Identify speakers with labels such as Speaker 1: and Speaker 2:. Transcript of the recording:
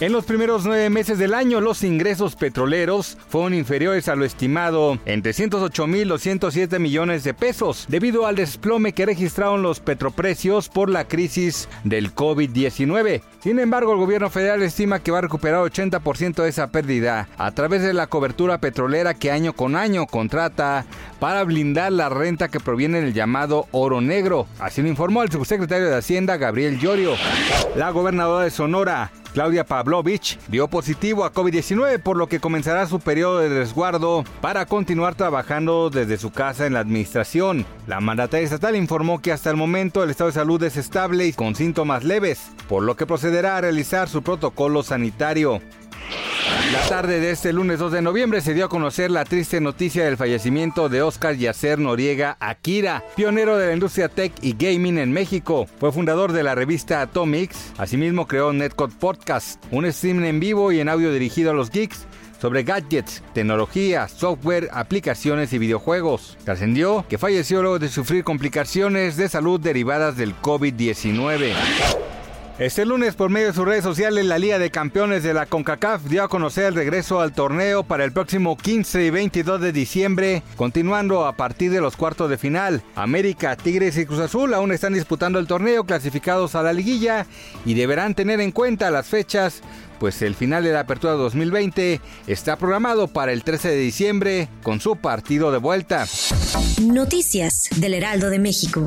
Speaker 1: En los primeros nueve meses del año, los ingresos petroleros fueron inferiores a lo estimado en 308 mil 207 millones de pesos, debido al desplome que registraron los petroprecios por la crisis del COVID-19. Sin embargo, el gobierno federal estima que va a recuperar 80% de esa pérdida a través de la cobertura petrolera que año con año contrata para blindar la renta que proviene del llamado oro negro. Así lo informó el subsecretario de Hacienda, Gabriel Llorio. La gobernadora de Sonora, Claudia Pavlovich dio positivo a COVID-19, por lo que comenzará su periodo de resguardo para continuar trabajando desde su casa en la administración. La mandataria estatal informó que hasta el momento el estado de salud es estable y con síntomas leves, por lo que procederá a realizar su protocolo sanitario. La tarde de este lunes 2 de noviembre se dio a conocer la triste noticia del fallecimiento de Oscar Yacer Noriega Akira, pionero de la industria tech y gaming en México. Fue fundador de la revista Atomics, asimismo creó Netcode Podcast, un stream en vivo y en audio dirigido a los geeks sobre gadgets, tecnología, software, aplicaciones y videojuegos. Trascendió que falleció luego de sufrir complicaciones de salud derivadas del COVID-19. Este lunes, por medio de sus redes sociales, la Liga de Campeones de la CONCACAF dio a conocer el regreso al torneo para el próximo 15 y 22 de diciembre, continuando a partir de los cuartos de final. América, Tigres y Cruz Azul aún están disputando el torneo clasificados a la liguilla y deberán tener en cuenta las fechas, pues el final de la apertura 2020 está programado para el 13 de diciembre con su partido de vuelta.
Speaker 2: Noticias del Heraldo de México.